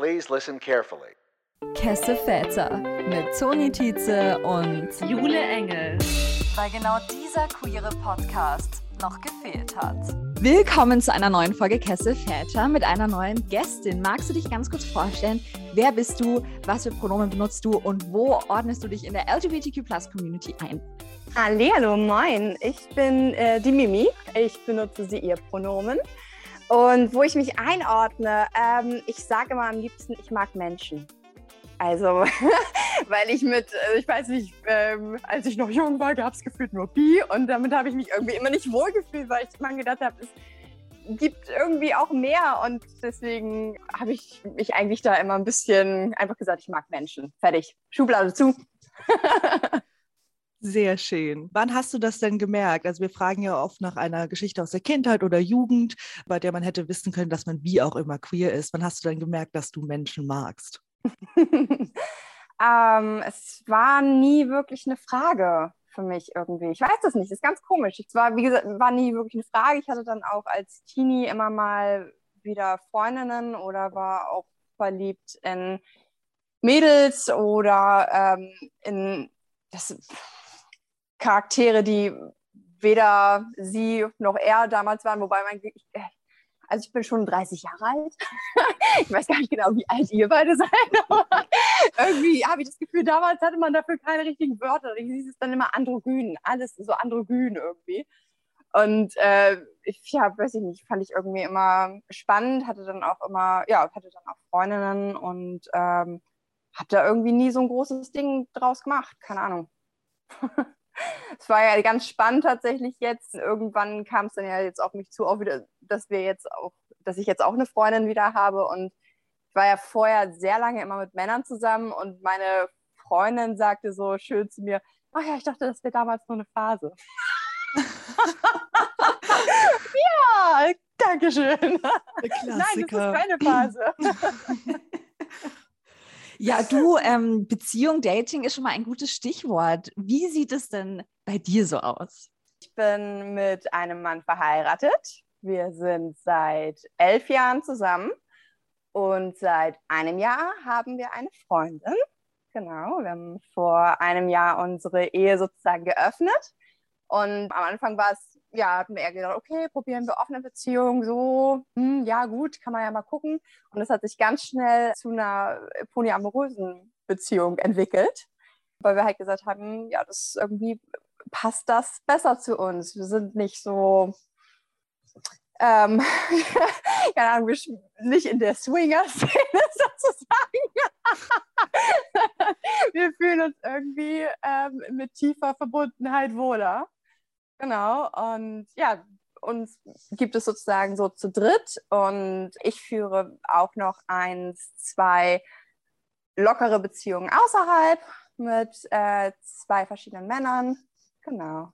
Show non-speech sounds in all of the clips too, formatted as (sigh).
Please listen carefully. Kesse Väter mit Toni Tietze und Jule Engel. Weil genau dieser queere Podcast noch gefehlt hat. Willkommen zu einer neuen Folge Kesse Väter mit einer neuen Gästin. Magst du dich ganz kurz vorstellen? Wer bist du? Was für Pronomen benutzt du? Und wo ordnest du dich in der LGBTQ-Plus-Community ein? Hallo, moin. Ich bin äh, die Mimi. Ich benutze sie ihr Pronomen. Und wo ich mich einordne, ähm, ich sage immer am liebsten, ich mag Menschen. Also, (laughs) weil ich mit, äh, ich weiß nicht, ähm, als ich noch jung war, gab es gefühlt nur Bi und damit habe ich mich irgendwie immer nicht wohlgefühlt, weil ich immer gedacht habe, es gibt irgendwie auch mehr und deswegen habe ich mich eigentlich da immer ein bisschen einfach gesagt, ich mag Menschen. Fertig. Schublade zu. (laughs) Sehr schön. Wann hast du das denn gemerkt? Also wir fragen ja oft nach einer Geschichte aus der Kindheit oder Jugend, bei der man hätte wissen können, dass man wie auch immer queer ist. Wann hast du denn gemerkt, dass du Menschen magst? (laughs) ähm, es war nie wirklich eine Frage für mich irgendwie. Ich weiß das nicht, das ist ganz komisch. Es war, wie gesagt, war nie wirklich eine Frage. Ich hatte dann auch als Teenie immer mal wieder Freundinnen oder war auch verliebt in Mädels oder ähm, in das Charaktere, die weder sie noch er damals waren, wobei man, ich, also ich bin schon 30 Jahre alt. (laughs) ich weiß gar nicht genau, wie alt ihr beide seid, (laughs) aber irgendwie habe ich das Gefühl, damals hatte man dafür keine richtigen Wörter. Ich hieß es dann immer androgyn, alles so androgyn irgendwie. Und äh, ich, ja, weiß ich nicht, fand ich irgendwie immer spannend, hatte dann auch immer, ja, hatte dann auch Freundinnen und ähm, habe da irgendwie nie so ein großes Ding draus gemacht, keine Ahnung. (laughs) es war ja ganz spannend tatsächlich jetzt. Irgendwann kam es dann ja jetzt auf mich zu, auch wieder, dass wir jetzt auch, dass ich jetzt auch eine Freundin wieder habe. Und ich war ja vorher sehr lange immer mit Männern zusammen und meine Freundin sagte so schön zu mir, ach ja, ich dachte, das wäre damals nur eine Phase. (laughs) ja, danke schön. Nein, das ist keine Phase. (laughs) Ja, du, ähm, Beziehung, Dating ist schon mal ein gutes Stichwort. Wie sieht es denn bei dir so aus? Ich bin mit einem Mann verheiratet. Wir sind seit elf Jahren zusammen und seit einem Jahr haben wir eine Freundin. Genau, wir haben vor einem Jahr unsere Ehe sozusagen geöffnet. Und am Anfang war es ja, hatten wir eher gedacht, okay, probieren wir offene Beziehungen so, hm, ja gut, kann man ja mal gucken. Und es hat sich ganz schnell zu einer polyamorösen Beziehung entwickelt, weil wir halt gesagt haben, ja, das irgendwie passt das besser zu uns. Wir sind nicht so, ähm, (laughs) keine Ahnung, nicht in der Swinger-Szene (laughs) sozusagen. (laughs) wir fühlen uns irgendwie ähm, mit tiefer Verbundenheit wohler. Genau, und ja, uns gibt es sozusagen so zu dritt und ich führe auch noch eins, zwei lockere Beziehungen außerhalb mit äh, zwei verschiedenen Männern. Genau,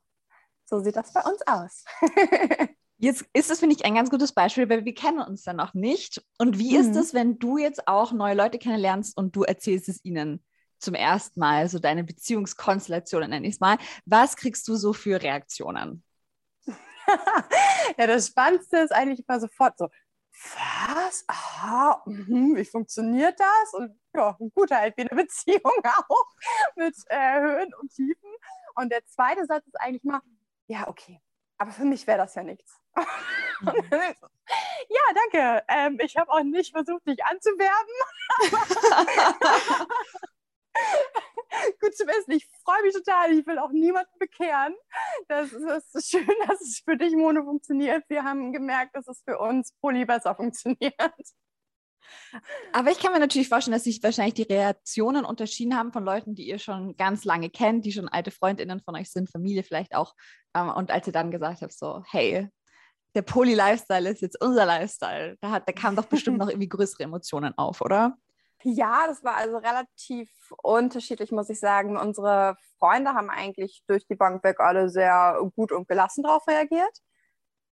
so sieht das bei uns aus. (laughs) Jetzt ist es, finde ich, ein ganz gutes Beispiel, weil wir kennen uns dann noch nicht. Und wie mhm. ist es, wenn du jetzt auch neue Leute kennenlernst und du erzählst es ihnen? Zum ersten Mal, so deine Beziehungskonstellationen nenne ich es mal. Was kriegst du so für Reaktionen? (laughs) ja, das Spannendste ist eigentlich immer sofort so, was? Aha, mh, wie funktioniert das? Und ja, gut, halt wie eine Beziehung (laughs) auch mit äh, Höhen und Tiefen. Und der zweite Satz ist eigentlich mal, ja, okay, aber für mich wäre das ja nichts. Mhm. (laughs) ja, danke. Ähm, ich habe auch nicht versucht, dich anzuwerben. Gut zu wissen. Ich freue mich total. Ich will auch niemanden bekehren. Das ist, ist schön, dass es für dich Mono funktioniert. Wir haben gemerkt, dass es für uns Poly besser funktioniert. Aber ich kann mir natürlich vorstellen, dass sich wahrscheinlich die Reaktionen unterschieden haben von Leuten, die ihr schon ganz lange kennt, die schon alte Freundinnen von euch sind, Familie vielleicht auch. Ähm, und als ihr dann gesagt habt, so, hey, der Poly-Lifestyle ist jetzt unser Lifestyle, da, hat, da kamen doch bestimmt (laughs) noch irgendwie größere Emotionen auf, oder? Ja, das war also relativ unterschiedlich, muss ich sagen. Unsere Freunde haben eigentlich durch die Bank weg alle sehr gut und gelassen darauf reagiert.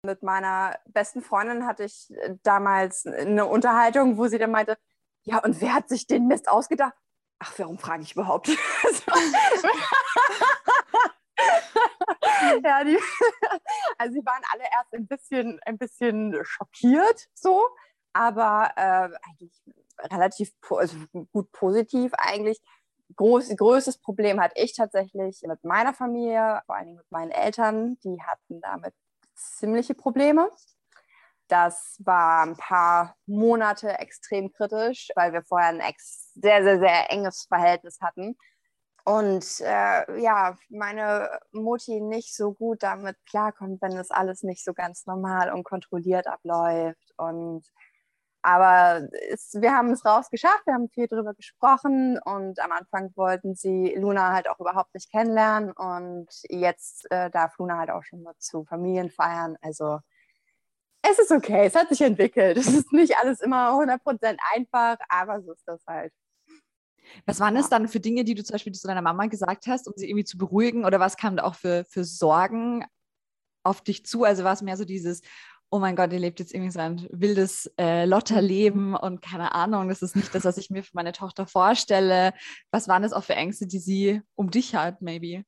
Mit meiner besten Freundin hatte ich damals eine Unterhaltung, wo sie dann meinte, ja, und wer hat sich den Mist ausgedacht? Ach, warum frage ich überhaupt? (laughs) ja, die, (laughs) also sie waren alle erst ein bisschen, ein bisschen schockiert so, aber äh, eigentlich relativ also gut positiv eigentlich. Groß, größtes Problem hatte ich tatsächlich mit meiner Familie, vor allen Dingen mit meinen Eltern. Die hatten damit ziemliche Probleme. Das war ein paar Monate extrem kritisch, weil wir vorher ein sehr, sehr, sehr enges Verhältnis hatten. Und äh, ja, meine Mutti nicht so gut damit klarkommt, wenn das alles nicht so ganz normal und kontrolliert abläuft. Und aber es, wir haben es rausgeschafft, wir haben viel darüber gesprochen und am Anfang wollten sie Luna halt auch überhaupt nicht kennenlernen und jetzt äh, darf Luna halt auch schon mal zu Familien feiern. Also es ist okay, es hat sich entwickelt. Es ist nicht alles immer 100% einfach, aber so ist das halt. Was waren es dann für Dinge, die du zum Beispiel zu deiner Mama gesagt hast, um sie irgendwie zu beruhigen? Oder was kam da auch für, für Sorgen auf dich zu? Also war es mehr so dieses, oh mein Gott, ihr lebt jetzt irgendwie so ein wildes äh, Lotterleben mhm. und keine Ahnung, das ist nicht das, was ich mir für meine Tochter vorstelle. Was waren das auch für Ängste, die sie um dich hat, maybe?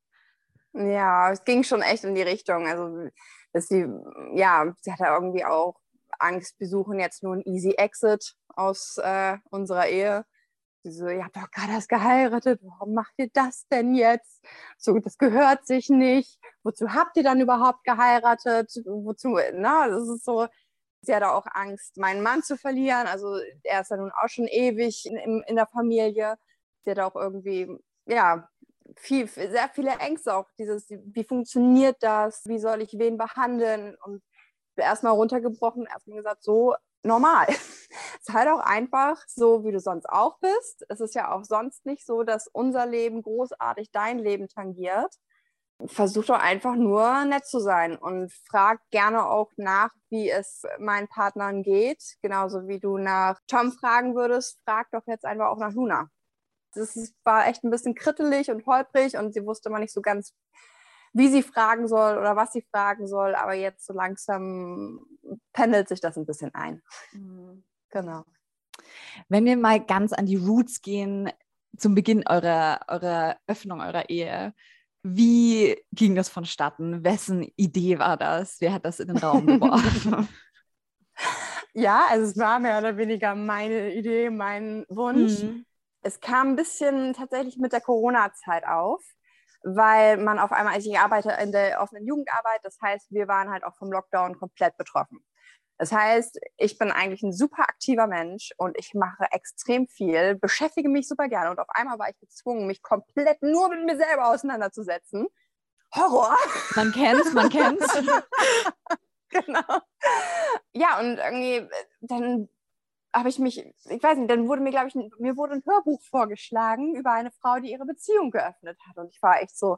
Ja, es ging schon echt in die Richtung. Also, dass sie, ja, sie hatte irgendwie auch Angst, wir suchen jetzt nur ein Easy Exit aus äh, unserer Ehe. Sie so, ihr habt doch gerade erst geheiratet, warum macht ihr das denn jetzt? So, das gehört sich nicht. Wozu habt ihr dann überhaupt geheiratet? Wozu, na, das ist so, sie hatte auch Angst, meinen Mann zu verlieren. Also er ist ja nun auch schon ewig in, in der Familie. Sie hat auch irgendwie, ja, viel, sehr viele Ängste auch. Dieses, wie funktioniert das? Wie soll ich wen behandeln? Und erstmal runtergebrochen, erstmal gesagt, so normal. (laughs) Es ist halt auch einfach so, wie du sonst auch bist. Es ist ja auch sonst nicht so, dass unser Leben großartig dein Leben tangiert. Versuch doch einfach nur nett zu sein und frag gerne auch nach, wie es meinen Partnern geht. Genauso wie du nach Tom fragen würdest, frag doch jetzt einfach auch nach Luna. Das war echt ein bisschen krittelig und holprig und sie wusste mal nicht so ganz, wie sie fragen soll oder was sie fragen soll. Aber jetzt so langsam pendelt sich das ein bisschen ein. Mhm. Genau. Wenn wir mal ganz an die Roots gehen, zum Beginn eurer, eurer Öffnung eurer Ehe, wie ging das vonstatten? Wessen Idee war das? Wer hat das in den Raum geworfen? (laughs) (laughs) ja, also es war mehr oder weniger meine Idee, mein Wunsch. Mhm. Es kam ein bisschen tatsächlich mit der Corona-Zeit auf weil man auf einmal, also ich arbeite in der offenen Jugendarbeit, das heißt, wir waren halt auch vom Lockdown komplett betroffen. Das heißt, ich bin eigentlich ein super aktiver Mensch und ich mache extrem viel, beschäftige mich super gerne und auf einmal war ich gezwungen, mich komplett nur mit mir selber auseinanderzusetzen. Horror! Man kennt's, man (laughs) kennt's. genau. Ja, und irgendwie, dann habe ich mich, ich weiß nicht, dann wurde mir, glaube ich, mir wurde ein Hörbuch vorgeschlagen über eine Frau, die ihre Beziehung geöffnet hat. Und ich war echt so,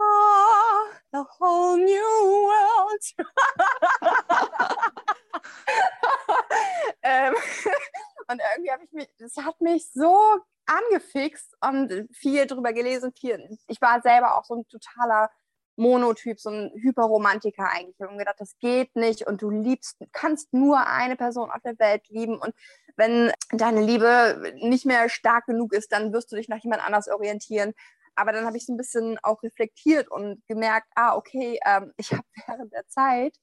ah, the whole new world. (laughs) ähm, (laughs) und irgendwie habe ich mich, das hat mich so angefixt und viel drüber gelesen. Viel, ich war selber auch so ein totaler Monotyp, so ein Hyperromantiker eigentlich. Ich habe mir gedacht, das geht nicht und du liebst, kannst nur eine Person auf der Welt lieben und wenn deine Liebe nicht mehr stark genug ist, dann wirst du dich nach jemand anders orientieren. Aber dann habe ich so ein bisschen auch reflektiert und gemerkt, ah, okay, ähm, (laughs) ich habe während der Zeit,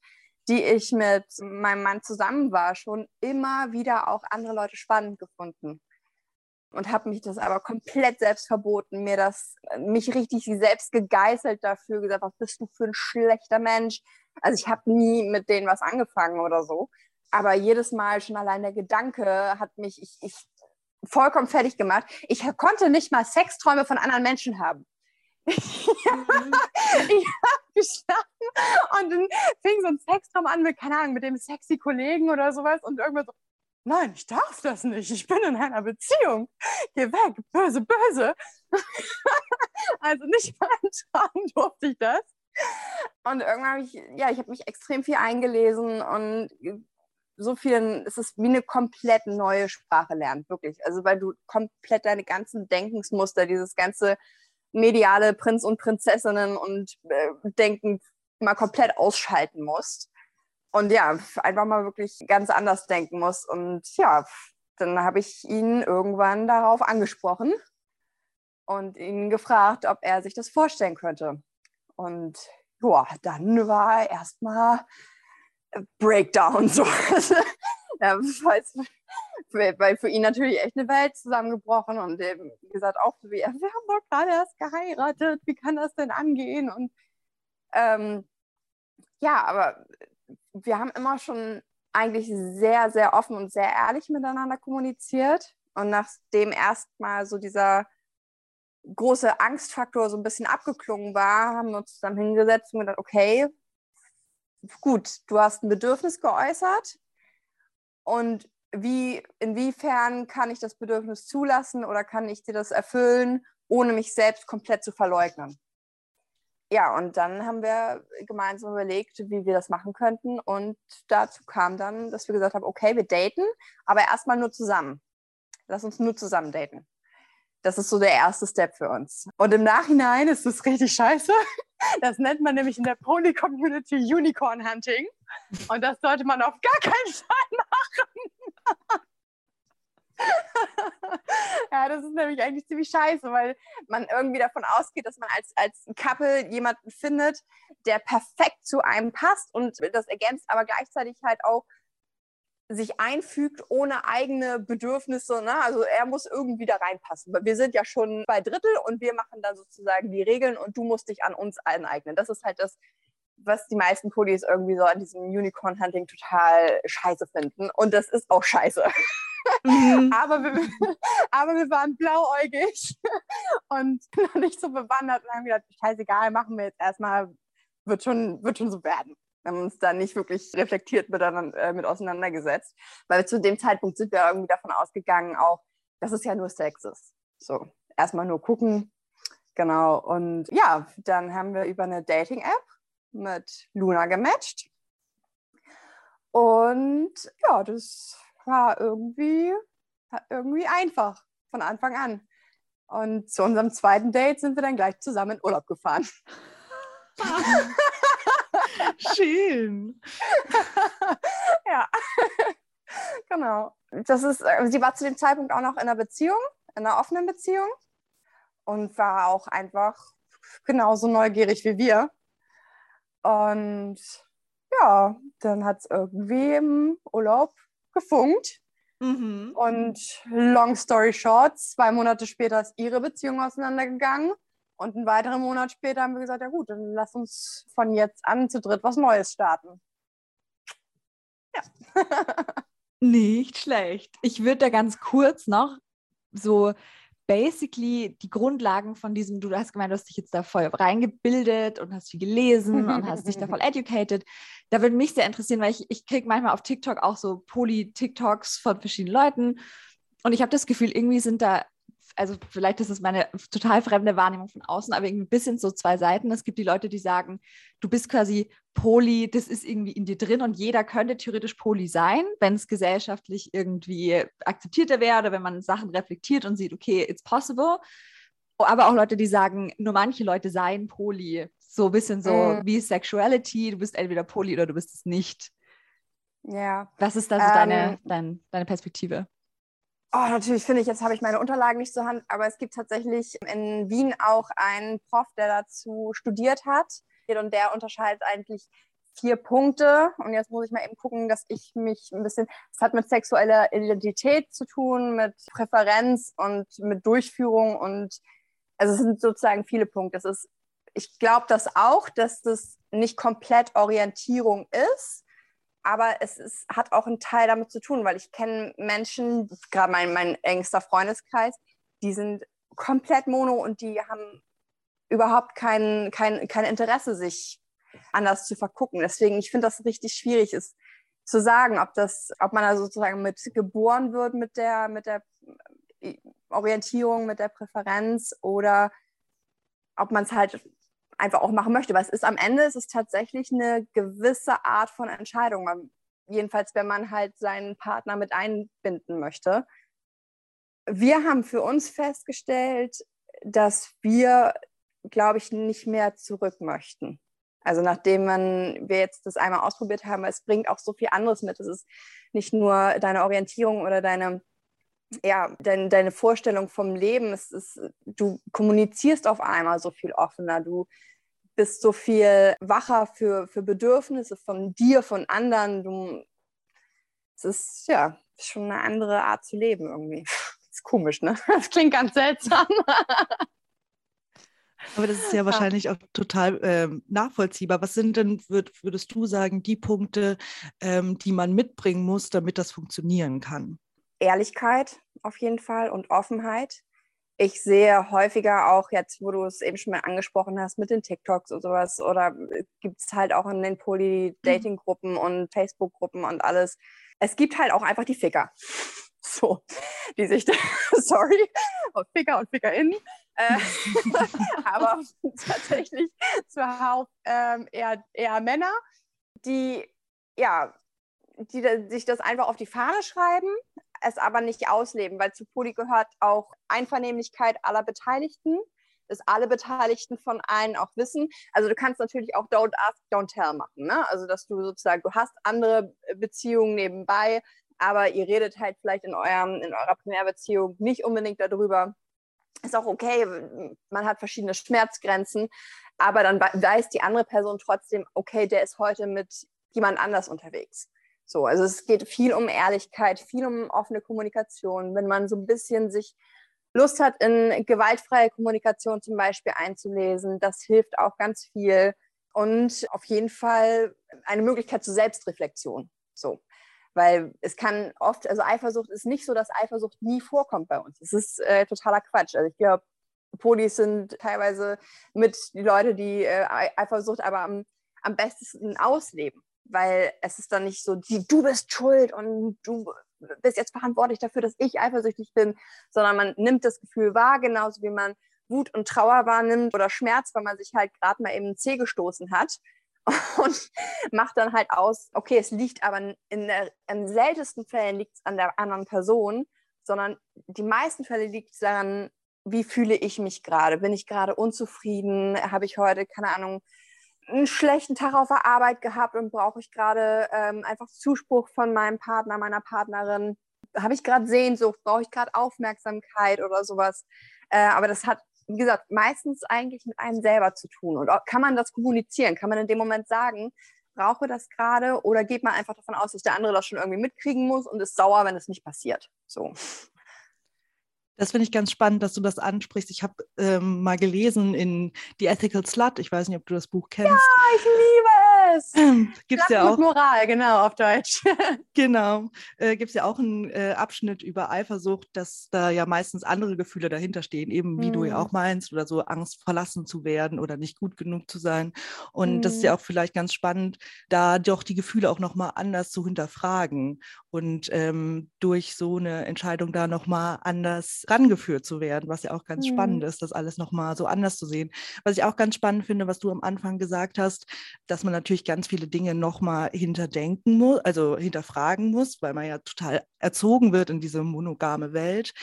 die ich mit meinem Mann zusammen war, schon immer wieder auch andere Leute spannend gefunden und habe mich das aber komplett selbst verboten, mir das, mich richtig selbst gegeißelt dafür, gesagt, was bist du für ein schlechter Mensch. Also ich habe nie mit denen was angefangen oder so. Aber jedes Mal schon allein der Gedanke hat mich ich, ich vollkommen fertig gemacht. Ich konnte nicht mal Sexträume von anderen Menschen haben. (laughs) ich (laughs) habe geschlafen und dann fing so ein Sextraum an mit, keine Ahnung, mit dem sexy Kollegen oder sowas und irgendwann so, nein, ich darf das nicht, ich bin in einer Beziehung, geh weg, böse, böse. (laughs) also nicht (laughs) Traum durfte ich das. Und irgendwann habe ich, ja, ich habe mich extrem viel eingelesen und so viel, es ist wie eine komplett neue Sprache lernen, wirklich. Also weil du komplett deine ganzen Denkensmuster, dieses ganze mediale Prinz und Prinzessinnen und äh, Denken mal komplett ausschalten musst und ja, einfach mal wirklich ganz anders denken muss. Und ja, dann habe ich ihn irgendwann darauf angesprochen und ihn gefragt, ob er sich das vorstellen könnte. Und ja, dann war erstmal Breakdown (laughs) so. ja, weil für ihn natürlich echt eine Welt zusammengebrochen und eben, gesagt, auch so wie wir haben doch gerade erst geheiratet, wie kann das denn angehen? Und ähm, ja, aber wir haben immer schon eigentlich sehr, sehr offen und sehr ehrlich miteinander kommuniziert. Und nachdem erstmal so dieser große Angstfaktor so ein bisschen abgeklungen war, haben wir uns zusammen hingesetzt und gedacht, okay, gut, du hast ein Bedürfnis geäußert und wie, inwiefern kann ich das Bedürfnis zulassen oder kann ich dir das erfüllen, ohne mich selbst komplett zu verleugnen? Ja, und dann haben wir gemeinsam überlegt, wie wir das machen könnten. Und dazu kam dann, dass wir gesagt haben, okay, wir daten, aber erstmal nur zusammen. Lass uns nur zusammen daten. Das ist so der erste Step für uns. Und im Nachhinein ist es richtig scheiße. (laughs) Das nennt man nämlich in der Pony-Community Unicorn Hunting. Und das sollte man auf gar keinen Fall machen. (laughs) (laughs) ja, das ist nämlich eigentlich ziemlich scheiße, weil man irgendwie davon ausgeht, dass man als, als Couple jemanden findet, der perfekt zu einem passt und das ergänzt aber gleichzeitig halt auch sich einfügt ohne eigene Bedürfnisse. Ne? Also er muss irgendwie da reinpassen. Wir sind ja schon bei Drittel und wir machen da sozusagen die Regeln und du musst dich an uns aneignen. Das ist halt das, was die meisten Polis irgendwie so an diesem Unicorn-Hunting total scheiße finden. Und das ist auch scheiße. (laughs) Mhm. (laughs) aber, wir, (laughs) aber wir waren blauäugig (laughs) und noch nicht so bewandert und haben gedacht, scheißegal, machen wir jetzt erstmal, wird schon, wird schon so werden. Wir haben uns da nicht wirklich reflektiert miteinander, äh, mit auseinandergesetzt, weil zu dem Zeitpunkt sind wir irgendwie davon ausgegangen, auch, dass es ja nur Sex ist. So, erstmal nur gucken. Genau. Und ja, dann haben wir über eine Dating-App mit Luna gematcht. Und ja, das war irgendwie, irgendwie einfach von Anfang an. Und zu unserem zweiten Date sind wir dann gleich zusammen in Urlaub gefahren. (laughs) Schön. (laughs) ja, genau. Das ist, äh, sie war zu dem Zeitpunkt auch noch in einer Beziehung, in einer offenen Beziehung und war auch einfach genauso neugierig wie wir. Und ja, dann hat es irgendwie im Urlaub gefunkt. Mhm. Und long story short, zwei Monate später ist ihre Beziehung auseinandergegangen. Und einen weiteren Monat später haben wir gesagt, ja gut, dann lass uns von jetzt an zu dritt was Neues starten. Ja. (laughs) Nicht schlecht. Ich würde da ganz kurz noch so basically die Grundlagen von diesem, du hast gemeint, du hast dich jetzt da voll reingebildet und hast viel gelesen und hast dich da voll (laughs) educated. Da würde mich sehr interessieren, weil ich, ich kriege manchmal auf TikTok auch so Poly-TikToks von verschiedenen Leuten. Und ich habe das Gefühl, irgendwie sind da also vielleicht ist es meine total fremde Wahrnehmung von außen, aber irgendwie ein bisschen so zwei Seiten. Es gibt die Leute, die sagen, du bist quasi Poli, das ist irgendwie in dir drin und jeder könnte theoretisch Poli sein, wenn es gesellschaftlich irgendwie akzeptierter wäre oder wenn man Sachen reflektiert und sieht, okay, it's possible. Aber auch Leute, die sagen, nur manche Leute seien Poli. So ein bisschen so mm. wie Sexuality, du bist entweder Poli oder du bist es nicht. Ja. Was ist da so ähm, deine, dein, deine Perspektive? Oh, natürlich finde ich, jetzt habe ich meine Unterlagen nicht zur Hand, aber es gibt tatsächlich in Wien auch einen Prof, der dazu studiert hat. Und der unterscheidet eigentlich vier Punkte. Und jetzt muss ich mal eben gucken, dass ich mich ein bisschen, es hat mit sexueller Identität zu tun, mit Präferenz und mit Durchführung und also es sind sozusagen viele Punkte. Es ist, ich glaube das auch, dass das nicht komplett Orientierung ist, aber es ist, hat auch einen Teil damit zu tun, weil ich kenne Menschen, gerade mein, mein engster Freundeskreis, die sind komplett mono und die haben überhaupt kein, kein, kein Interesse, sich anders zu vergucken. Deswegen, ich finde das richtig schwierig ist zu sagen, ob das, ob man da sozusagen mit geboren wird mit der, mit der Orientierung, mit der Präferenz oder ob man es halt einfach auch machen möchte. Weil es ist am Ende ist es tatsächlich eine gewisse Art von Entscheidung. Jedenfalls, wenn man halt seinen Partner mit einbinden möchte. Wir haben für uns festgestellt, dass wir, glaube ich, nicht mehr zurück möchten. Also nachdem man, wir jetzt das einmal ausprobiert haben, es bringt auch so viel anderes mit. Es ist nicht nur deine Orientierung oder deine ja, dein, deine Vorstellung vom Leben, es ist, du kommunizierst auf einmal so viel offener, du bist so viel wacher für, für Bedürfnisse von dir, von anderen, du es ist ja schon eine andere Art zu leben irgendwie. Das (laughs) ist komisch, ne? (laughs) Das klingt ganz seltsam. Aber das ist (laughs) ja wahrscheinlich auch total ähm, nachvollziehbar. Was sind denn, würd, würdest du sagen, die Punkte, ähm, die man mitbringen muss, damit das funktionieren kann? Ehrlichkeit auf jeden Fall und Offenheit. Ich sehe häufiger auch jetzt, wo du es eben schon mal angesprochen hast, mit den TikToks und sowas, oder gibt es halt auch in den Poly-Dating-Gruppen und Facebook-Gruppen und alles. Es gibt halt auch einfach die Ficker. (laughs) So, die sich, (laughs) sorry, Ficker und FickerInnen, äh, (laughs) aber tatsächlich zuhauf ähm, eher, eher Männer, die ja, die sich das einfach auf die Fahne schreiben, es aber nicht ausleben, weil zu Poli gehört auch Einvernehmlichkeit aller Beteiligten, dass alle Beteiligten von allen auch wissen. Also du kannst natürlich auch Don't Ask, Don't Tell machen. Ne? Also dass du sozusagen, du hast andere Beziehungen nebenbei, aber ihr redet halt vielleicht in, eurem, in eurer Primärbeziehung nicht unbedingt darüber ist auch okay, man hat verschiedene Schmerzgrenzen, aber dann weiß die andere Person trotzdem, okay, der ist heute mit jemand anders unterwegs. So, also es geht viel um Ehrlichkeit, viel um offene Kommunikation. Wenn man so ein bisschen sich Lust hat, in gewaltfreie Kommunikation zum Beispiel einzulesen, das hilft auch ganz viel. Und auf jeden Fall eine Möglichkeit zur Selbstreflexion. So. Weil es kann oft, also Eifersucht ist nicht so, dass Eifersucht nie vorkommt bei uns. Es ist äh, totaler Quatsch. Also ich glaube, Polis sind teilweise mit die Leute, die äh, Eifersucht aber am, am besten ausleben. Weil es ist dann nicht so, du bist schuld und du bist jetzt verantwortlich dafür, dass ich eifersüchtig bin, sondern man nimmt das Gefühl wahr, genauso wie man Wut und Trauer wahrnimmt oder Schmerz, weil man sich halt gerade mal eben einen Zeh gestoßen hat (laughs) und macht dann halt aus, okay, es liegt aber in, der, in seltensten Fällen liegt es an der anderen Person, sondern die meisten Fälle liegt es daran, wie fühle ich mich gerade? Bin ich gerade unzufrieden? Habe ich heute, keine Ahnung, einen schlechten Tag auf der Arbeit gehabt und brauche ich gerade ähm, einfach Zuspruch von meinem Partner, meiner Partnerin? Habe ich gerade Sehnsucht? Brauche ich gerade Aufmerksamkeit oder sowas? Äh, aber das hat wie gesagt, meistens eigentlich mit einem selber zu tun. Und kann man das kommunizieren? Kann man in dem Moment sagen, brauche das gerade oder geht man einfach davon aus, dass der andere das schon irgendwie mitkriegen muss und ist sauer, wenn es nicht passiert? So. Das finde ich ganz spannend, dass du das ansprichst. Ich habe ähm, mal gelesen in The Ethical Slut. Ich weiß nicht, ob du das Buch kennst. Ja, ich liebe es. Gibt es ja auch. Moral, genau, auf Deutsch. (laughs) genau. Äh, Gibt es ja auch einen äh, Abschnitt über Eifersucht, dass da ja meistens andere Gefühle dahinter stehen, eben wie hm. du ja auch meinst, oder so Angst, verlassen zu werden oder nicht gut genug zu sein. Und hm. das ist ja hm. auch vielleicht ganz spannend, da doch die Gefühle auch nochmal anders zu hinterfragen und ähm, durch so eine Entscheidung da nochmal anders rangeführt zu werden, was ja auch ganz hm. spannend ist, das alles nochmal so anders zu sehen. Was ich auch ganz spannend finde, was du am Anfang gesagt hast, dass man ganz viele Dinge nochmal hinterdenken muss, also hinterfragen muss, weil man ja total erzogen wird in diese monogame Welt.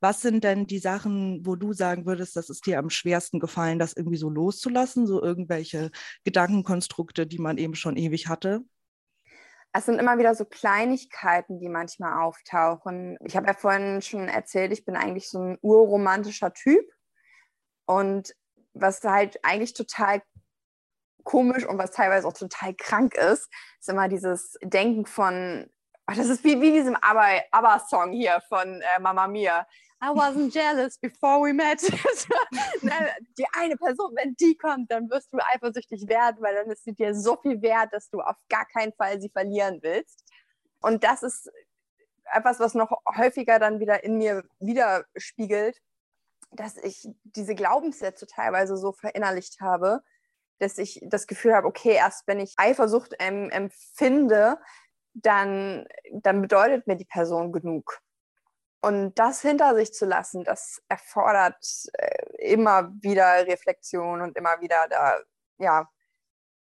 Was sind denn die Sachen, wo du sagen würdest, das ist dir am schwersten gefallen, das irgendwie so loszulassen, so irgendwelche Gedankenkonstrukte, die man eben schon ewig hatte? Es sind immer wieder so Kleinigkeiten, die manchmal auftauchen. Ich habe ja vorhin schon erzählt, ich bin eigentlich so ein urromantischer Typ. Und was halt eigentlich total komisch und was teilweise auch total krank ist, ist immer dieses Denken von, oh, das ist wie, wie diesem ABBA-Song hier von äh, Mama Mia. I wasn't (laughs) jealous before we met. (laughs) Die eine Person, wenn die kommt, dann wirst du eifersüchtig werden, weil dann ist sie dir so viel wert, dass du auf gar keinen Fall sie verlieren willst. Und das ist etwas, was noch häufiger dann wieder in mir widerspiegelt, dass ich diese Glaubenssätze teilweise so verinnerlicht habe, dass ich das Gefühl habe, okay, erst wenn ich Eifersucht ähm, empfinde, dann, dann bedeutet mir die Person genug. Und das hinter sich zu lassen, das erfordert äh, immer wieder Reflexion und immer wieder da, ja,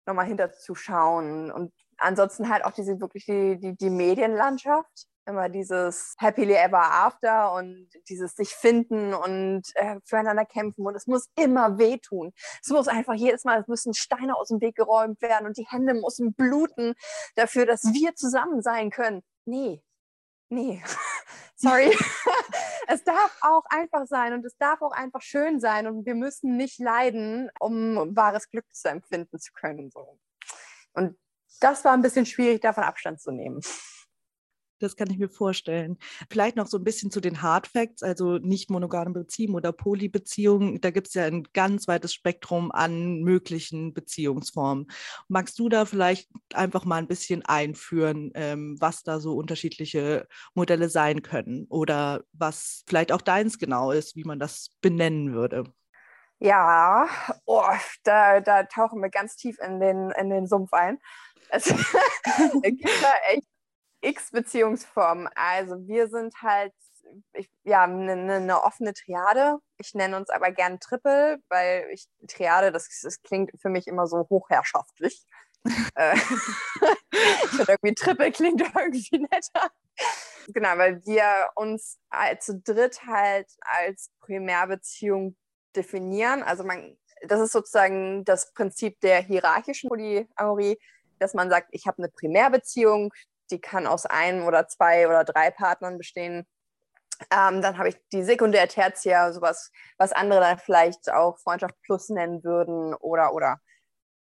nochmal hinterzuschauen. Und ansonsten halt auch diese wirklich die, die, die Medienlandschaft immer dieses Happily Ever After und dieses sich finden und äh, füreinander kämpfen und es muss immer wehtun. Es muss einfach jedes Mal, es müssen Steine aus dem Weg geräumt werden und die Hände müssen bluten dafür, dass wir zusammen sein können. Nee, nee, (laughs) sorry. (laughs) es darf auch einfach sein und es darf auch einfach schön sein und wir müssen nicht leiden, um wahres Glück zu empfinden zu können. So. Und das war ein bisschen schwierig, davon Abstand zu nehmen. Das kann ich mir vorstellen. Vielleicht noch so ein bisschen zu den Hard Facts, also nicht monogame Beziehungen oder Polybeziehungen. Da gibt es ja ein ganz weites Spektrum an möglichen Beziehungsformen. Magst du da vielleicht einfach mal ein bisschen einführen, ähm, was da so unterschiedliche Modelle sein können oder was vielleicht auch deins genau ist, wie man das benennen würde? Ja, oh, da, da tauchen wir ganz tief in den, in den Sumpf ein. Es (laughs) gibt da echt x Beziehungsformen. Also wir sind halt ich, ja, eine, eine ne offene Triade. Ich nenne uns aber gern Triple, weil ich Triade, das, das klingt für mich immer so hochherrschaftlich. (laughs) Äh, (laughs) ich finde irgendwie Triple klingt (laughs) irgendwie netter. Genau, weil wir uns zu dritt halt als Primärbeziehung definieren. Also man, das ist sozusagen das Prinzip der hierarchischen Polyamorie, dass man sagt, ich habe eine Primärbeziehung, die kann aus einem oder zwei oder drei Partnern bestehen. Ähm, dann habe ich die Sekundär, Tertiär, sowas, was andere dann vielleicht auch Freundschaft Plus nennen würden oder oder.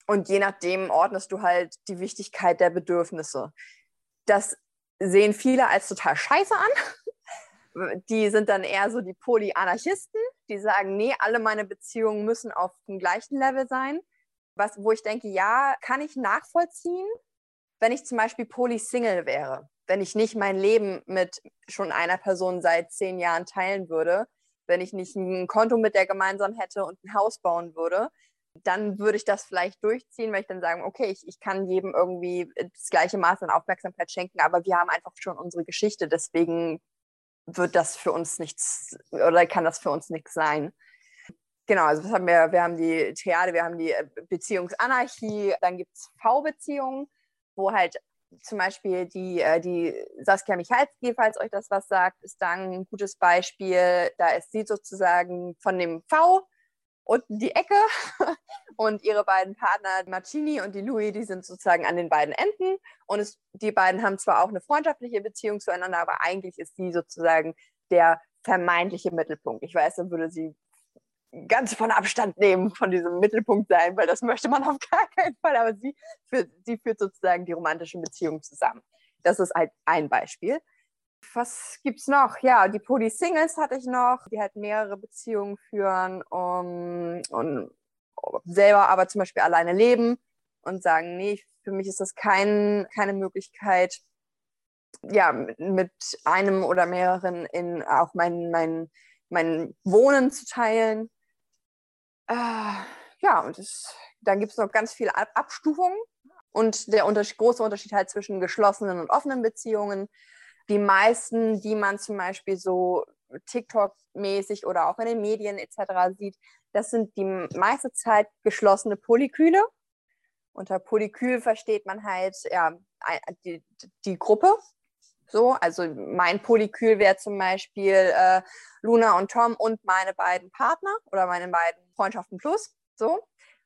Und je nachdem ordnest du halt die Wichtigkeit der Bedürfnisse. Das sehen viele als total scheiße an. (laughs) Die sind dann eher so die Polyanarchisten, die sagen, nee, alle meine Beziehungen müssen auf dem gleichen Level sein. Was, wo ich denke, ja, kann ich nachvollziehen, wenn ich zum Beispiel Poly-Single wäre, wenn ich nicht mein Leben mit schon einer Person seit zehn Jahren teilen würde, wenn ich nicht ein Konto mit der gemeinsam hätte und ein Haus bauen würde, dann würde ich das vielleicht durchziehen, weil ich dann sagen, okay, ich, ich kann jedem irgendwie das gleiche Maß an Aufmerksamkeit schenken, aber wir haben einfach schon unsere Geschichte, deswegen wird das für uns nichts oder kann das für uns nichts sein. Genau, also das haben wir, wir haben die Theater, wir haben die Beziehungsanarchie, dann gibt es V-Beziehungen wo halt zum Beispiel die, äh, die Saskia Michalski, falls euch das was sagt, ist da ein gutes Beispiel. Da ist sie sozusagen von dem V unten die Ecke (laughs) und ihre beiden Partner, Marcini und die Louis, die sind sozusagen an den beiden Enden. Und es, die beiden haben zwar auch eine freundschaftliche Beziehung zueinander, aber eigentlich ist sie sozusagen der vermeintliche Mittelpunkt. Ich weiß, dann würde sie ganz von Abstand nehmen von diesem Mittelpunkt sein, weil das möchte man (laughs) auf gar keinen Fall. Aber sie führt, sie führt sozusagen die romantischen Beziehungen zusammen. Das ist halt ein Beispiel. Was gibt's noch? Ja, die Poly-Singles hatte ich noch, die halt mehrere Beziehungen führen um, und selber aber zum Beispiel alleine leben und sagen, nee, für mich ist das kein, keine Möglichkeit, ja, mit einem oder mehreren in auch mein, mein, mein Wohnen zu teilen. Äh, ja, und das, dann gibt es noch ganz viele Ab Abstufungen. Und der Unterschied, große Unterschied halt zwischen geschlossenen und offenen Beziehungen. Die meisten, die man zum Beispiel so TikTok-mäßig oder auch in den Medien etc. sieht, das sind die meiste Zeit geschlossene Polyküle. Unter Polykül versteht man halt ja, die, die Gruppe, so, also mein Polykül wäre zum Beispiel äh, Luna und Tom und meine beiden Partner oder meine beiden Freundschaften plus, so,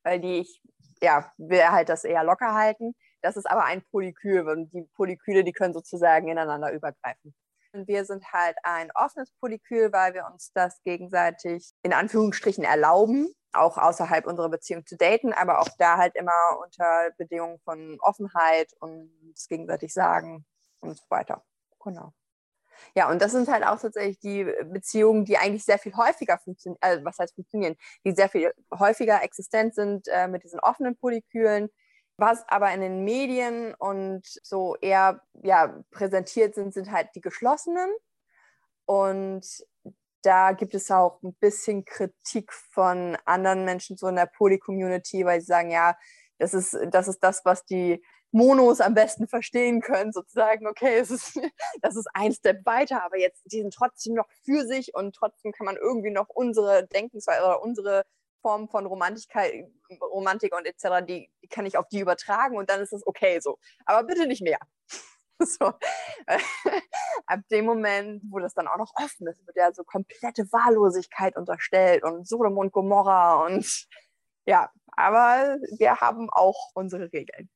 weil die ich, ja, will halt das eher locker halten. Das ist aber ein Polykül und die Polyküle, die können sozusagen ineinander übergreifen. Und wir sind halt ein offenes Polykül, weil wir uns das gegenseitig in Anführungsstrichen erlauben, auch außerhalb unserer Beziehung zu daten, aber auch da halt immer unter Bedingungen von Offenheit und es gegenseitig sagen und so weiter. Genau. Ja, und das sind halt auch tatsächlich die Beziehungen, die eigentlich sehr viel häufiger funktionieren, äh, was heißt funktionieren, die sehr viel häufiger existent sind äh, mit diesen offenen Polykülen, was aber in den Medien und so eher ja, präsentiert sind, sind halt die geschlossenen. Und da gibt es auch ein bisschen Kritik von anderen Menschen so in der Poly-Community, weil sie sagen, ja, das ist, das ist das, was die Monos am besten verstehen können, sozusagen, okay, es ist, (laughs) das ist ein Step weiter, aber jetzt, die sind trotzdem noch für sich und trotzdem kann man irgendwie noch unsere Denkensweise oder unsere Form von Romantigkeit, Romantik und etc., die, die kann ich auf die übertragen und dann ist es okay so. Aber bitte nicht mehr. (laughs) So. (laughs) Ab dem Moment, wo das dann auch noch offen ist, wird ja so komplette Wahllosigkeit unterstellt und Sodom und Gomorra und ja, aber wir haben auch unsere Regeln.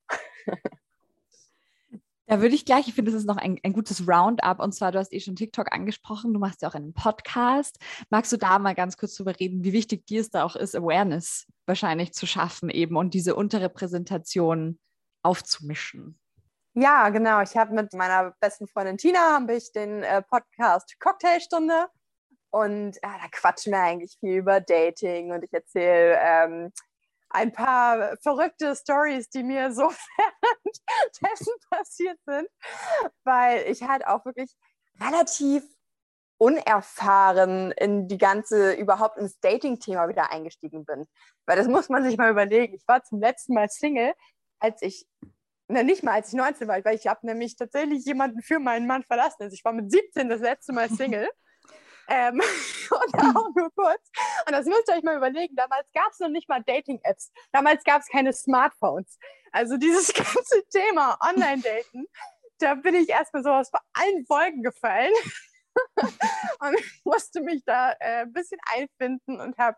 Da würde ich gleich, ich finde, das ist noch ein, ein gutes Roundup. Und zwar, du hast eh schon TikTok angesprochen, du machst ja auch einen Podcast. Magst du da mal ganz kurz drüber reden, wie wichtig dir es da auch ist, Awareness wahrscheinlich zu schaffen eben und diese Unterrepräsentation aufzumischen? Ja, genau. Ich habe mit meiner besten Freundin Tina habe ich den äh, Podcast Cocktailstunde und äh, da quatschen wir eigentlich viel über Dating und ich erzähle ähm, ein paar verrückte Stories, die mir so (laughs) währenddessen passiert sind, weil ich halt auch wirklich relativ unerfahren in die ganze, überhaupt ins Dating-Thema wieder eingestiegen bin. Weil das muss man sich mal überlegen. Ich war zum letzten Mal Single, als ich na, nicht mal als ich 19 war, weil ich habe nämlich tatsächlich jemanden für meinen Mann verlassen. Also ich war mit 17 das letzte Mal Single. (laughs) ähm, (laughs) und auch nur kurz. Und das müsst ihr euch mal überlegen. Damals gab es noch nicht mal Dating-Apps. Damals gab es keine Smartphones. Also dieses (laughs) ganze Thema Online-Daten, da bin ich erstmal sowas vor allen Wolken gefallen (laughs) und musste mich da äh, ein bisschen einfinden und habe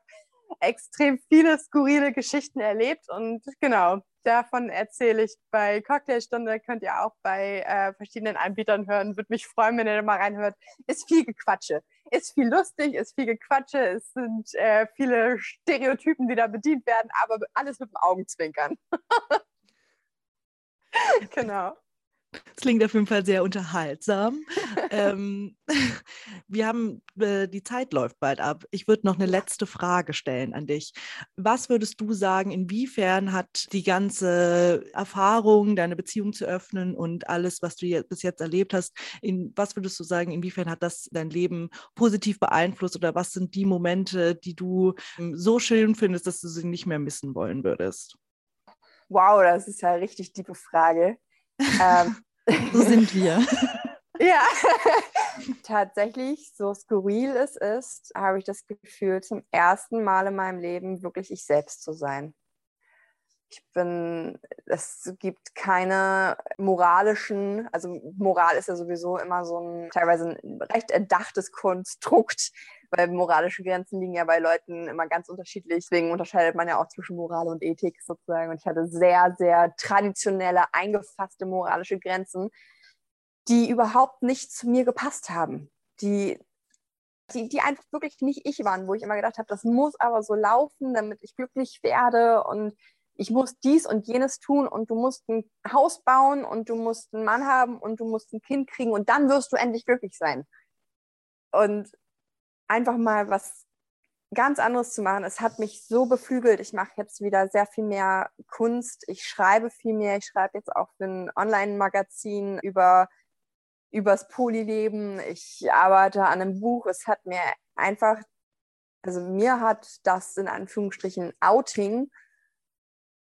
extrem viele skurrile Geschichten erlebt. Und genau, davon erzähle ich bei Cocktailstunde. Könnt ihr auch bei äh, verschiedenen Anbietern hören. Würde mich freuen, wenn ihr da mal reinhört. Ist viel Gequatsche. Ist viel lustig, ist viel Gequatsche. Es sind äh, viele Stereotypen, die da bedient werden, aber alles mit dem Augenzwinkern. (laughs) genau. Das klingt auf jeden Fall sehr unterhaltsam. (laughs) ähm, (laughs) wir haben, äh, die Zeit läuft bald ab. Ich würde noch eine letzte Frage stellen an dich. Was würdest du sagen, inwiefern hat die ganze Erfahrung, deine Beziehung zu öffnen und alles, was du jetzt, bis jetzt erlebt hast, in, was würdest du sagen, inwiefern hat das dein Leben positiv beeinflusst oder was sind die Momente, die du ähm, so schön findest, dass du sie nicht mehr missen wollen würdest? Wow, das ist ja eine richtig tiefe Frage. Ähm, (laughs) so sind wir. (laughs) ja, (laughs) tatsächlich, so skurril es ist, habe ich das Gefühl, zum ersten Mal in meinem Leben wirklich ich selbst zu sein. Ich bin, es gibt keine moralischen, also Moral ist ja sowieso immer so ein teilweise ein recht erdachtes Konstrukt, weil moralische Grenzen liegen ja bei Leuten immer ganz unterschiedlich. Deswegen unterscheidet man ja auch zwischen Moral und Ethik sozusagen. Und ich hatte sehr, sehr traditionelle, eingefasste moralische Grenzen, die überhaupt nicht zu mir gepasst haben. Die, die, die einfach wirklich nicht ich waren, wo ich immer gedacht habe, das muss aber so laufen, damit ich glücklich werde und ich muss dies und jenes tun und du musst ein Haus bauen und du musst einen Mann haben und du musst ein Kind kriegen und dann wirst du endlich glücklich sein. Und einfach mal was ganz anderes zu machen. Es hat mich so beflügelt. Ich mache jetzt wieder sehr viel mehr Kunst. Ich schreibe viel mehr. Ich schreibe jetzt auch für ein Online-Magazin über übers Polyleben. Ich arbeite an einem Buch. Es hat mir einfach, also mir hat das in Anführungsstrichen Outing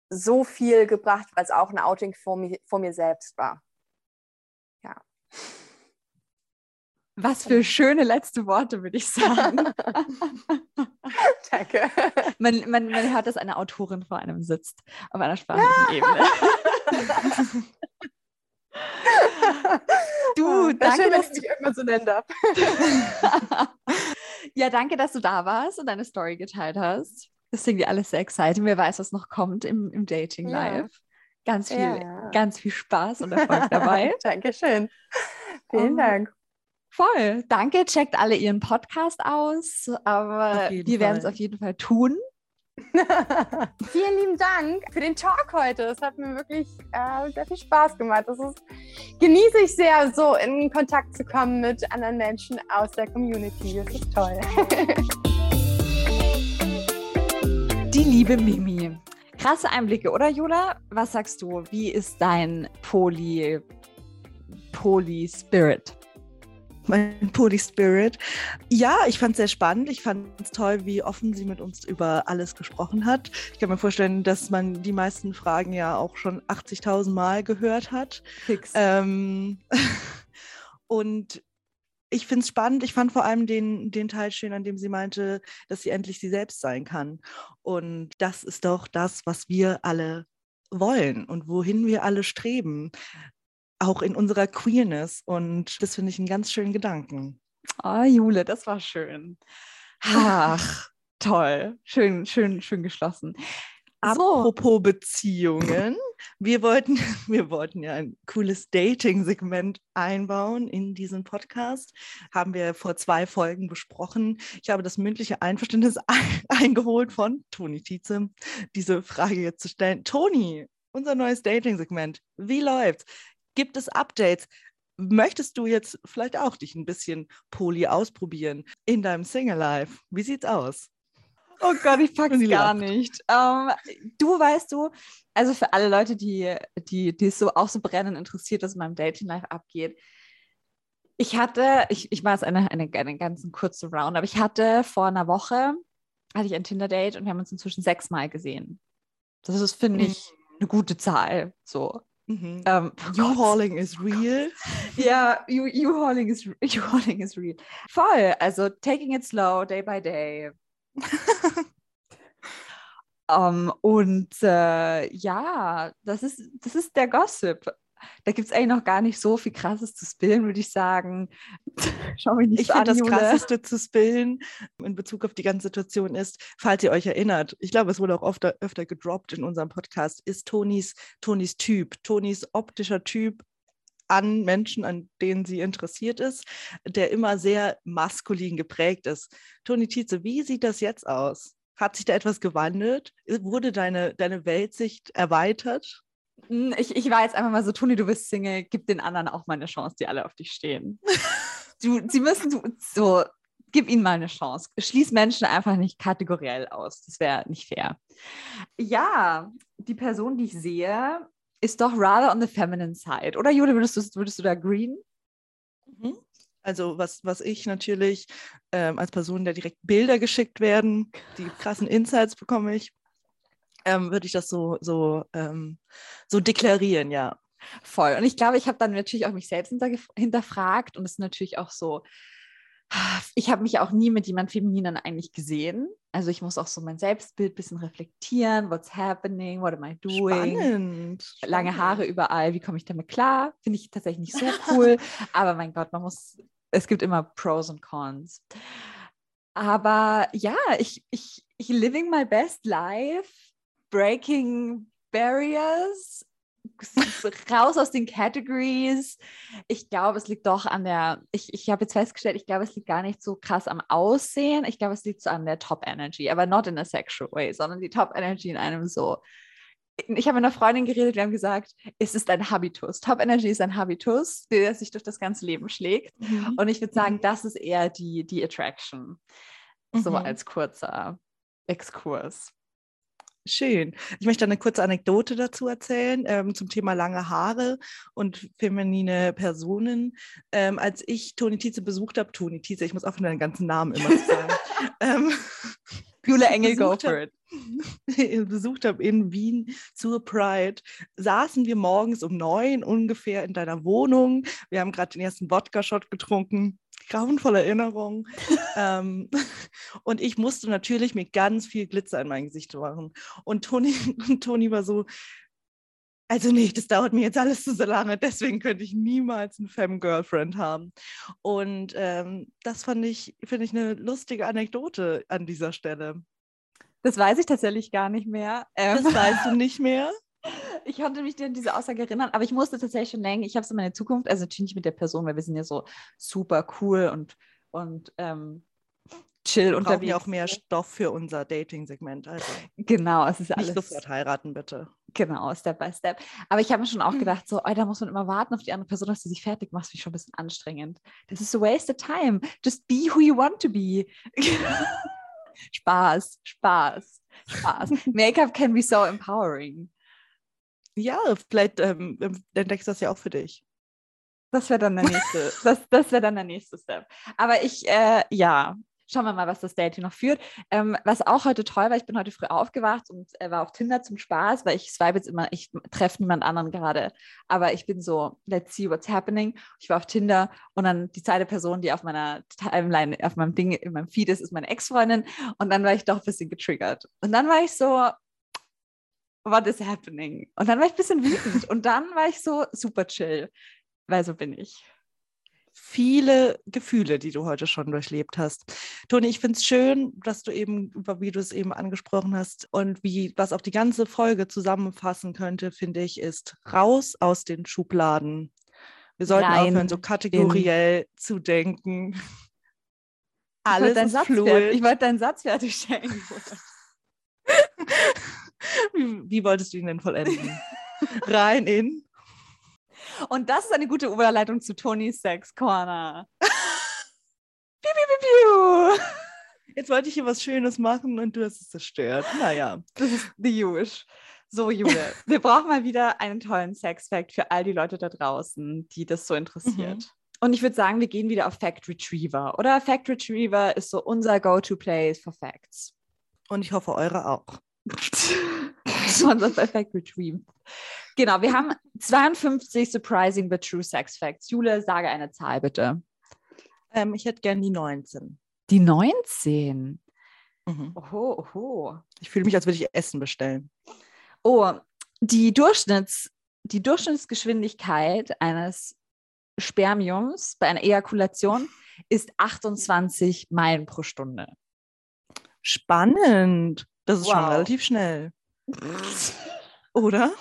so viel gebracht, weil es auch ein Outing vor mir, vor mir selbst war. Ja. Was für schöne letzte Worte, würde ich sagen. (laughs) Danke. Man, man, man hört, dass eine Autorin vor einem sitzt, auf einer sprachlichen (laughs) Ebene. du, ja, danke, schön, dass ich mich irgendwann so nennen darf. (laughs) ja, danke, dass du da warst und deine Story geteilt hast. Das sind wir alles sehr excited. Wer weiß, was noch kommt im, im Dating Live. Ja. Ganz viel, ja. ganz viel Spaß und Erfolg (laughs) dabei. Dankeschön. Vielen um, Dank. Voll. Danke. Checkt alle ihren Podcast aus. Aber wir werden es auf jeden Fall tun. (laughs) Vielen lieben Dank für den Talk heute. Es hat mir wirklich äh, sehr viel Spaß gemacht. Das ist, genieße ich sehr, so in Kontakt zu kommen mit anderen Menschen aus der Community. Das ist toll. (laughs) Liebe Mimi. Krasse Einblicke, oder Jula? Was sagst du? Wie ist dein Poly, Poly Spirit? mein Pony Spirit. Ja, ich fand es sehr spannend. Ich fand es toll, wie offen sie mit uns über alles gesprochen hat. Ich kann mir vorstellen, dass man die meisten Fragen ja auch schon 80.000 Mal gehört hat. Fix. Ähm, (laughs) und ich finde es spannend. Ich fand vor allem den, den Teil schön, an dem sie meinte, dass sie endlich sie selbst sein kann. Und das ist doch das, was wir alle wollen und wohin wir alle streben auch in unserer Queerness. Und das finde ich einen ganz schönen Gedanken. Oh, Jule, das war schön. (laughs) Ach, toll. Schön, schön, schön geschlossen. Apropos Beziehungen, wir wollten, (laughs) wir wollten ja ein cooles Dating-Segment einbauen in diesen Podcast. Haben wir vor zwei Folgen besprochen. Ich habe das mündliche Einverständnis (laughs) eingeholt von Toni Tietze, diese Frage jetzt zu stellen. Toni, unser neues Dating-Segment, wie läuft's? Gibt es Updates? Möchtest du jetzt vielleicht auch dich ein bisschen Poly ausprobieren in deinem Single Life? Wie sieht's aus? Oh Gott, ich pack's gar nicht. Ähm, du weißt du, also für alle Leute, die, die, die es so auch so brennend interessiert, was in meinem Dating Life abgeht. Ich hatte, ich, ich war jetzt eine, eine, eine ganz kurze Round, aber ich hatte vor einer Woche, hatte ich ein Tinder-Date und wir haben uns inzwischen sechsmal gesehen. Das ist, finde ich, mhm. eine gute Zahl. So. Mhm. Um, U-Hauling is real. ja, U-Hauling is, (laughs) is real. Voll. Also taking it slow, day by day. Um, (laughs) und äh, ja, das ist, das ist der Gossip. Da gibt es eigentlich noch gar nicht so viel Krasses zu spillen, würde ich sagen. (laughs) Schau mich nicht ich so finde, das Krasseste zu spillen in Bezug auf die ganze Situation ist, falls ihr euch erinnert, ich glaube, es wurde auch oft, öfter gedroppt in unserem Podcast, ist Tonis, Tonis Typ, Tonis optischer Typ an Menschen, an denen sie interessiert ist, der immer sehr maskulin geprägt ist. Toni Tietze, wie sieht das jetzt aus? Hat sich da etwas gewandelt? Wurde deine, deine Weltsicht erweitert? Hm, ich, ich war jetzt einfach mal so, Toni, du bist Single, gib den anderen auch mal eine Chance, die alle auf dich stehen. (laughs) du, sie müssen so, so, gib ihnen mal eine Chance. Schließ Menschen einfach nicht kategoriell aus. Das wäre nicht fair. Ja, die Person, die ich sehe, ist doch rather on the feminine side. Oder Jule, würdest du, würdest du da green? Mhm. Also was, was ich natürlich ähm, als Person, der direkt Bilder geschickt werden, die krassen Insights bekomme ich, ähm, würde ich das so, so, ähm, so deklarieren, ja. Voll. Und ich glaube, ich habe dann natürlich auch mich selbst hinterfragt und es ist natürlich auch so, ich habe mich auch nie mit jemand Femininen eigentlich gesehen. Also ich muss auch so mein Selbstbild ein bisschen reflektieren. What's happening? What am I doing? Spannend. Lange Haare überall. Wie komme ich damit klar? Finde ich tatsächlich nicht so cool. (laughs) Aber mein Gott, man muss, es gibt immer Pros und Cons. Aber ja, ich, ich, ich living my best life, breaking barriers raus aus den Categories. Ich glaube, es liegt doch an der, ich, ich habe jetzt festgestellt, ich glaube, es liegt gar nicht so krass am Aussehen. Ich glaube, es liegt so an der Top Energy, aber not in a sexual way, sondern die Top Energy in einem so. Ich habe mit einer Freundin geredet, wir haben gesagt, es ist ein Habitus. Top Energy ist ein Habitus, der sich durch das ganze Leben schlägt. Mhm. Und ich würde sagen, das ist eher die, die Attraction. So mhm. als kurzer Exkurs. Schön. Ich möchte eine kurze Anekdote dazu erzählen ähm, zum Thema lange Haare und feminine Personen. Ähm, als ich Toni Tietze besucht habe, Toni Tietze, ich muss auch deinen ganzen Namen immer sagen. (laughs) ähm, Jule (laughs) Engel go for it. (laughs) besucht habe in Wien zur Pride, saßen wir morgens um neun ungefähr in deiner Wohnung. Wir haben gerade den ersten Wodka-Shot getrunken grauenvolle Erinnerungen. ähm, (laughs) und ich musste natürlich mir ganz viel Glitzer in mein Gesicht machen. Und Toni, (laughs) und Toni war so, also nicht, das dauert mir jetzt alles zu so lange, deswegen könnte ich niemals einen Femme-Girlfriend haben. Und ähm, das fand ich, finde ich, eine lustige Anekdote an dieser Stelle. Das weiß ich tatsächlich gar nicht mehr. Ähm. Das weißt du nicht mehr? Ich konnte mich an diese Aussage erinnern, aber ich musste tatsächlich schon denken, ich habe es in meiner Zukunft, also natürlich nicht mit der Person, weil wir sind ja so super cool und, und ähm, chill wir unterwegs. ja auch mehr Stoff für unser Dating-Segment. Also genau, es ist alles. Nicht sofort heiraten, bitte. Genau, Step by Step. Aber ich habe mir schon auch hm. gedacht, so, oh, da muss man immer warten auf die andere Person, dass sie sich fertig macht. Finde ich schon ein bisschen anstrengend. Das ist so wasted time. Just be who you want to be. (laughs) Spaß, Spaß, Spaß. (laughs) Make-up can be so empowering. Ja, vielleicht ähm, ähm, entdeckst du das ja auch für dich. Das wäre dann der nächste, (laughs) das, das wäre dann der nächste Step. Aber ich, äh, ja, schauen wir mal, was das Date hier noch führt. Ähm, was auch heute toll war, ich bin heute früh aufgewacht und äh, war auf Tinder zum Spaß, weil ich swipe jetzt immer, ich treffe niemand anderen gerade, aber ich bin so, let's see what's happening. Ich war auf Tinder und dann die zweite Person, die auf meiner Timeline, auf meinem Ding, in meinem Feed ist, ist meine Ex-Freundin und dann war ich doch ein bisschen getriggert. Und dann war ich so, what is happening? Und dann war ich ein bisschen wütend und dann war ich so super chill, weil so bin ich. Viele Gefühle, die du heute schon durchlebt hast. Toni, ich finde es schön, dass du eben, wie du es eben angesprochen hast und wie, was auch die ganze Folge zusammenfassen könnte, finde ich, ist raus aus den Schubladen. Wir sollten Nein, aufhören, so kategoriell in. zu denken. Alles. Ich wollte deinen Satz fertig stellen. (laughs) Wie, wie wolltest du ihn denn vollenden? Rein in? Und das ist eine gute Überleitung zu Tonys Sex Corner. piu, piu, piu, piu. Jetzt wollte ich hier was Schönes machen und du hast es zerstört. Naja. Das ist the Jewish. So, Jule, wir brauchen mal wieder einen tollen Sex-Fact für all die Leute da draußen, die das so interessiert. Mhm. Und ich würde sagen, wir gehen wieder auf Fact Retriever. Oder Fact Retriever ist so unser Go-To-Place for Facts. Und ich hoffe, eure auch. Unser Fact Retriever. Genau, wir haben 52 surprising but true Sex Facts. Jule, sage eine Zahl bitte. Ähm, ich hätte gern die 19. Die 19? Mhm. Oho, oho. Ich fühle mich, als würde ich Essen bestellen. Oh, die, Durchschnitts, die Durchschnittsgeschwindigkeit eines Spermiums bei einer Ejakulation ist 28 Meilen pro Stunde. Spannend. Das ist wow. schon relativ schnell. (laughs) Oder?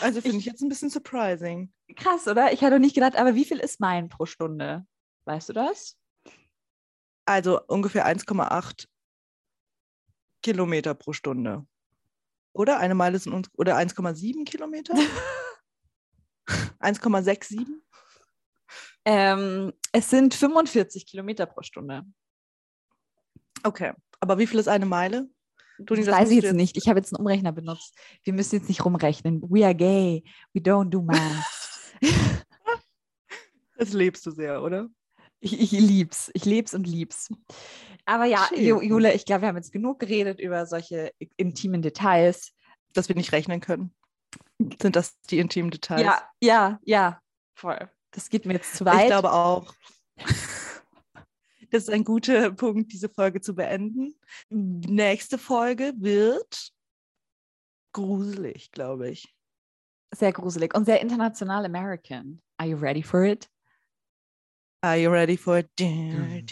Also finde ich, ich jetzt ein bisschen surprising. Krass, oder? Ich hatte nicht gedacht, aber wie viel ist Meilen pro Stunde? Weißt du das? Also ungefähr 1,8 Kilometer pro Stunde. Oder eine Meile sind uns, oder 1,7 Kilometer? (laughs) 1,67? Ähm, es sind 45 Kilometer pro Stunde. Okay, aber wie viel ist eine Meile? Du, das, das weiß ich jetzt, jetzt nicht. Ich habe jetzt einen Umrechner benutzt. Wir müssen jetzt nicht rumrechnen. We are gay. We don't do math. (laughs) das lebst du sehr, oder? Ich, ich lieb's. Ich leb's und lieb's. Aber ja, Jule, ich glaube, wir haben jetzt genug geredet über solche intimen Details. Dass wir nicht rechnen können. Sind das die intimen Details? Ja, ja, ja, voll. Das geht mir jetzt zu weit. Ich glaube auch. Das ist ein guter (laughs) Punkt, diese Folge zu beenden. Nächste Folge wird gruselig, glaube ich. Sehr gruselig und sehr international American. Are you ready for it? Are you ready for it? Wir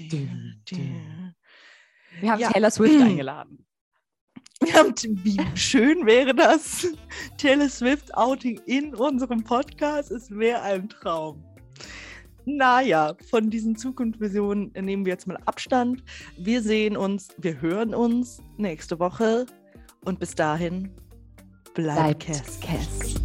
haben ja. Taylor Swift eingeladen. (laughs) Wir haben, wie schön wäre das? (laughs) Taylor Swift Outing in unserem Podcast. Es wäre ein Traum. Naja, von diesen Zukunftsvisionen nehmen wir jetzt mal Abstand. Wir sehen uns, wir hören uns nächste Woche und bis dahin bleibt, bleibt Cass. Cass.